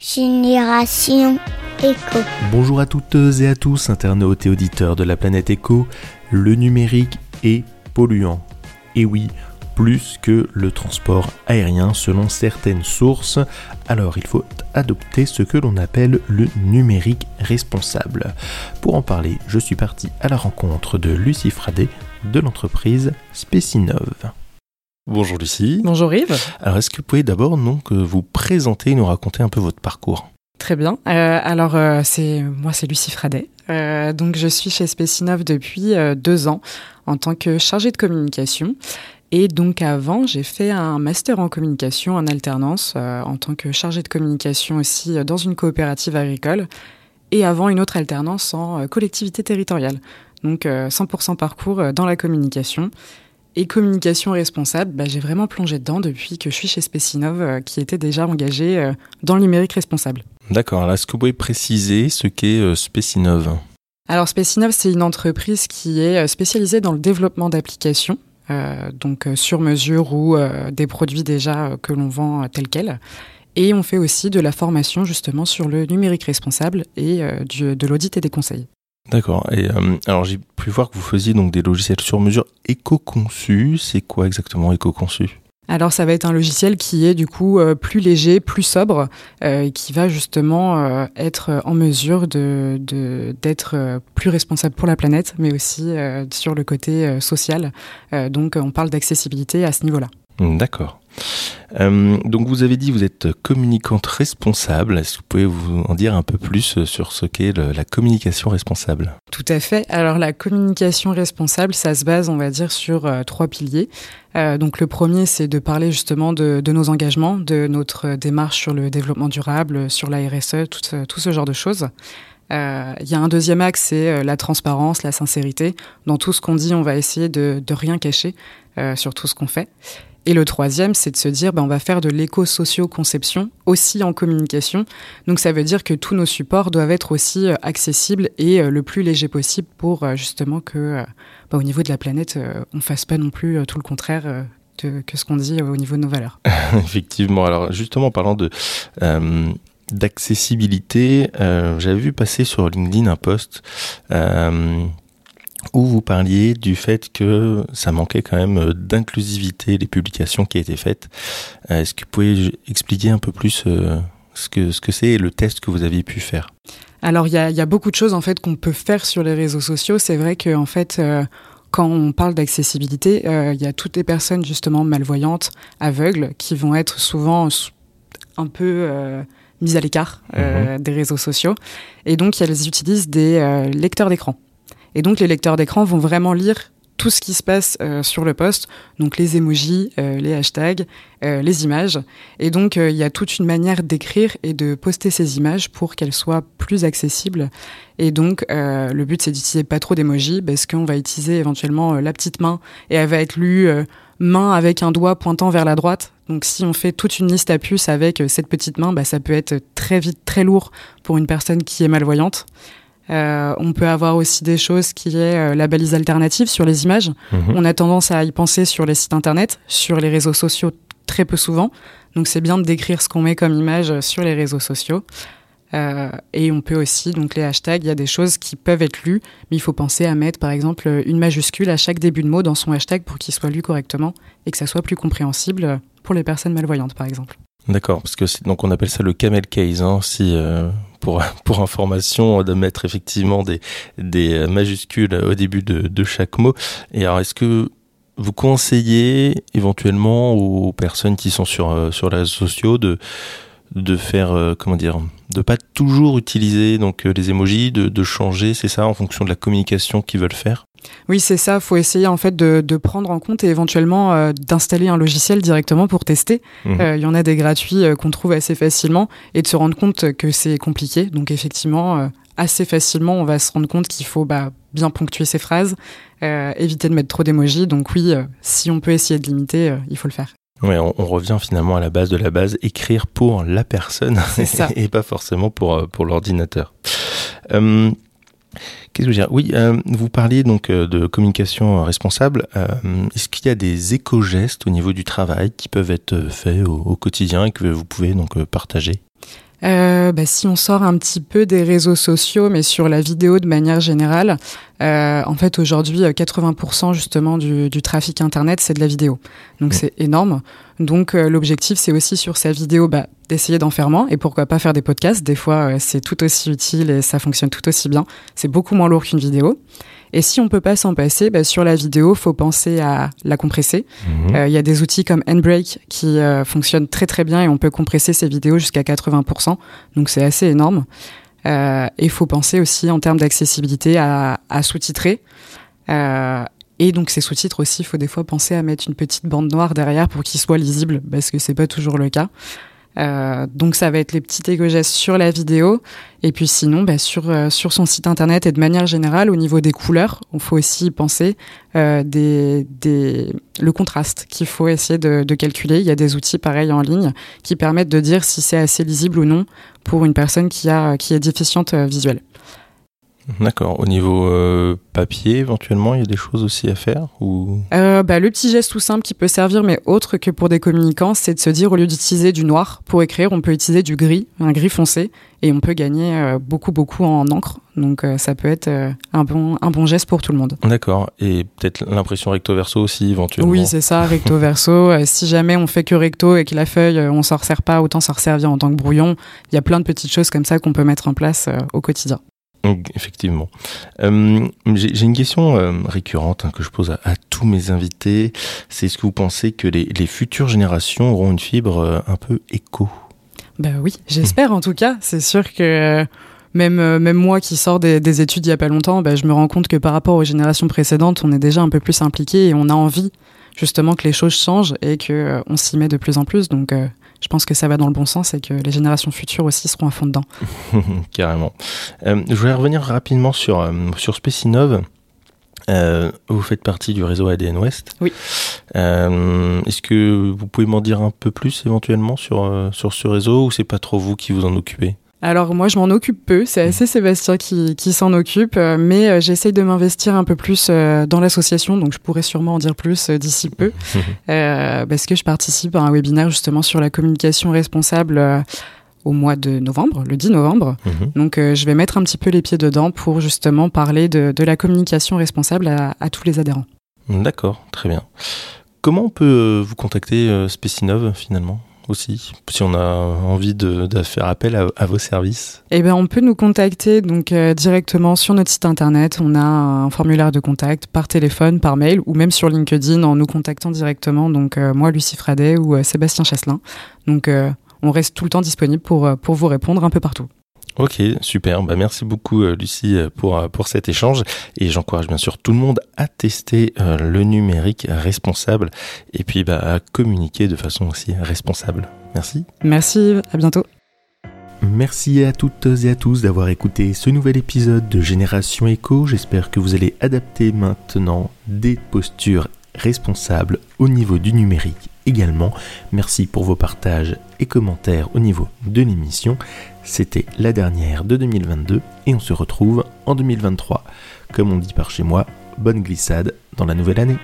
Génération Éco. Bonjour à toutes et à tous, internautes et auditeurs de la planète Éco. Le numérique est polluant. Et oui, plus que le transport aérien selon certaines sources. Alors il faut adopter ce que l'on appelle le numérique responsable. Pour en parler, je suis parti à la rencontre de Lucie Fradet de l'entreprise Spécinov. Bonjour Lucie. Bonjour Yves. Alors est-ce que vous pouvez d'abord donc vous présenter et nous raconter un peu votre parcours? Très bien. Euh, alors euh, c'est moi c'est Lucie Fradet. Euh, donc je suis chez Spécinov depuis deux ans en tant que chargée de communication. Et donc avant, j'ai fait un master en communication en alternance en tant que chargée de communication aussi dans une coopérative agricole et avant une autre alternance en collectivité territoriale. Donc 100% parcours dans la communication. Et communication responsable, bah, j'ai vraiment plongé dedans depuis que je suis chez Spécinov, qui était déjà engagé dans le numérique responsable. D'accord. Est-ce que vous pouvez préciser ce qu'est euh, Spécinov Alors Spécinov, c'est une entreprise qui est euh, spécialisée dans le développement d'applications, euh, donc sur mesure ou des produits déjà que l'on vend tels quels. Et on fait aussi de la formation justement sur le numérique responsable et de l'audit et des conseils. D'accord. Et alors j'ai pu voir que vous faisiez donc des logiciels sur mesure éco-conçus. C'est quoi exactement éco-conçu? Alors ça va être un logiciel qui est du coup euh, plus léger, plus sobre, euh, qui va justement euh, être en mesure de d'être plus responsable pour la planète, mais aussi sur le côté social. donc on parle d'accessibilité à ce niveau-là. D'accord. Euh, donc vous avez dit vous êtes communicante responsable. Est-ce que vous pouvez vous en dire un peu plus sur ce qu'est la communication responsable? Tout à fait. Alors la communication responsable, ça se base, on va dire, sur euh, trois piliers. Euh, donc le premier, c'est de parler justement de, nos engagements, de notre démarche sur le développement durable, sur la RSE, tout, ce genre de choses. Il y a un deuxième axe, c'est la transparence, la sincérité. Dans tout ce qu'on dit, on va essayer de rien cacher sur tout ce qu'on fait. Et le troisième, c'est de se dire, ben, on va faire de l'éco-socio-conception aussi en communication. Donc ça veut dire que tous nos supports doivent être aussi euh, accessibles et euh, le plus léger possible pour euh, justement que, ben, au niveau de la planète, on fasse pas non plus tout le contraire de, que ce qu'on dit au niveau de nos valeurs. Effectivement. Alors justement, en parlant de d'accessibilité, j'avais vu passer sur LinkedIn un post où vous parliez du fait que ça manquait quand même euh, d'inclusivité les publications qui étaient faites. Euh, est-ce que vous pouvez expliquer un peu plus euh, ce que ce que c'est et le test que vous aviez pu faire? Alors il y a, y a, beaucoup de choses en fait qu'on peut faire sur les réseaux sociaux. C'est vrai que en fait quand on parle d'accessibilité, il y a toutes les personnes justement malvoyantes, aveugles, qui vont être souvent un peu mises à l'écart mhm. des réseaux sociaux. Et donc, elles utilisent des lecteurs d'écran. Et donc les lecteurs d'écran vont vraiment lire tout ce qui se passe euh, sur le poste, donc les emojis, euh, les hashtags, euh, les images. Et donc il y a toute une manière d'écrire et de poster ces images pour qu'elles soient plus accessibles. Et donc le but c'est d'utiliser pas trop d'emojis parce qu'on va utiliser éventuellement la petite main et elle va être lue main avec un doigt pointant vers la droite. Donc si on fait toute une liste à puces avec cette petite main, bah, ça peut être très vite très lourd pour une personne qui est malvoyante. Euh, on peut avoir aussi des choses qui est euh, la balise alternative sur les images. Mhm. On a tendance à y penser sur les sites internet, sur les réseaux sociaux très peu souvent. Donc c'est bien de décrire ce qu'on met comme image sur les réseaux sociaux. Euh, et on peut aussi, donc les hashtags, il y a des choses qui peuvent être lues, mais il faut penser à mettre par exemple une majuscule à chaque début de mot dans son hashtag pour qu'il soit lu correctement et que ça soit plus compréhensible pour les personnes malvoyantes par exemple. D'accord, parce que donc on appelle ça le camel case, hein, si pour, pour information de mettre effectivement des, des majuscules au début de, de chaque mot. Et alors, est-ce que vous conseillez éventuellement aux personnes qui sont sur, euh, sur les sociaux de, de faire, euh, comment dire, de pas toujours utiliser donc euh, les emojis, de, de changer, c'est ça, en fonction de la communication qu'ils veulent faire? Oui, c'est ça. Il faut essayer en fait de, de, prendre en compte et éventuellement euh, d'installer un logiciel directement pour tester. Euh, il y en a des gratuits qu'on trouve assez facilement et de se rendre compte que c'est compliqué. Donc effectivement, assez facilement, on va se rendre compte qu'il faut bah, bien ponctuer ses phrases, éviter de mettre trop d'émojis. Donc oui, si on peut essayer de limiter, il faut le faire. Oui, on, revient finalement à la base de la base, écrire pour la personne et pas forcément pour, pour l'ordinateur. Qu'est-ce que je veux dire? Oui, euh, vous parliez donc euh, de communication responsable. Euh, est-ce qu'il y a des éco-gestes au niveau du travail qui peuvent être faits au, quotidien et que vous pouvez donc partager? Euh, bah, si on sort un petit peu des réseaux sociaux, mais sur la vidéo de manière générale, euh, en fait aujourd'hui 80% justement du, du, trafic internet c'est de la vidéo, donc c'est énorme. Donc euh, l'objectif c'est aussi sur sa vidéo bah, d'essayer d'en faire moins et pourquoi pas faire des podcasts. Des fois euh, c'est tout aussi utile et ça fonctionne tout aussi bien. C'est beaucoup moins lourd qu'une vidéo. Et si on peut pas s'en passer, bah, sur la vidéo, faut penser à la compresser. Mhm. Euh, il y a des outils comme Endbreak qui euh, fonctionnent très très bien et on peut compresser ces vidéos jusqu'à 80%. Donc c'est assez énorme. Euh, et faut penser aussi en termes d'accessibilité à, à sous-titrer. Euh, et donc ces sous-titres aussi, il faut des fois penser à mettre une petite bande noire derrière pour qu'ils soient lisibles, parce que c'est pas toujours le cas. Euh, donc ça va être les petits éco-gestes sur la vidéo et puis sinon bah, sur euh, sur son site internet et de manière générale au niveau des couleurs, il faut aussi penser euh, des, des le contraste qu'il faut essayer de, de, calculer. Il y a des outils pareils en ligne qui permettent de dire si c'est assez lisible ou non pour une personne qui a qui est déficiente visuelle. D'accord. Au niveau euh, papier, éventuellement, il y a des choses aussi à faire ou? Euh, bah, Le petit geste tout simple qui peut servir, mais autre que pour des communicants, c'est de se dire, au lieu d'utiliser du noir pour écrire, on peut utiliser du gris, un gris foncé, et on peut gagner euh, beaucoup, beaucoup en encre. Donc ça peut être un, bon, un bon geste pour tout le monde. D'accord. Et peut-être l'impression recto-verso aussi, éventuellement Oui, c'est ça, recto-verso. si jamais on fait que recto et que la feuille, on s'en resserre pas, autant s'en resservir en tant que brouillon. Il y a plein de petites choses comme ça qu'on peut mettre en place au quotidien. Effectivement. Euh, J'ai une question euh, récurrente hein, que je pose à, tous mes invités. C'est est-ce que vous pensez que les, futures générations auront une fibre euh, un peu éco? Ben oui, j'espère en tout cas. C'est sûr que même, même moi qui sors des, des, études il y a pas longtemps, ben, je me rends compte que par rapport aux générations précédentes, on est déjà un peu plus impliqué et on a envie justement que les choses changent et que on s'y met de plus en plus. Donc je pense que ça va dans le bon sens et que les générations futures aussi seront à fond dedans. Carrément. Euh, je voulais revenir rapidement sur, euh, sur Spécinov. Euh, vous faites partie du réseau ADN Ouest. Oui. Euh, Est-ce que vous pouvez m'en dire un peu plus éventuellement sur, sur ce réseau ou c'est pas trop vous qui vous en occupez? Alors moi je m'en occupe peu, c'est assez Sébastien qui, qui s'en occupe, euh, mais euh, j'essaye de m'investir un peu plus euh, dans l'association, donc je pourrais sûrement en dire plus d'ici peu, parce que je participe à un webinaire justement sur la communication responsable au mois de novembre, le 10 novembre. Mmh. Donc je vais mettre un petit peu les pieds dedans pour justement parler de, de la communication responsable à, à tous les adhérents. D'accord, très bien. Comment on peut vous contacter Spécinov finalement? Aussi, si on a envie de, faire appel à, vos services Eh ben, on peut nous contacter donc euh, directement sur notre site internet. On a un formulaire de contact par téléphone, par mail ou même sur LinkedIn en nous contactant directement. Donc euh, moi, Lucie Fradet ou euh, Sébastien Chasselin. Donc on reste tout le temps disponible pour pour vous répondre un peu partout. Ok, super. Bah, merci beaucoup, euh, Lucie, euh, pour, euh, pour cet échange. Et j'encourage bien sûr tout le monde à tester le numérique responsable et puis bah, à communiquer de façon aussi responsable. Merci. Merci, à bientôt. Merci à toutes et à tous d'avoir écouté ce nouvel épisode de Génération Echo. J'espère que vous allez adapter maintenant des postures responsables au niveau du numérique également. Merci pour vos partages et commentaires au niveau de l'émission. C'était la dernière de 2022 et on se retrouve en 2023. Comme on dit par chez moi, bonne glissade dans la nouvelle année.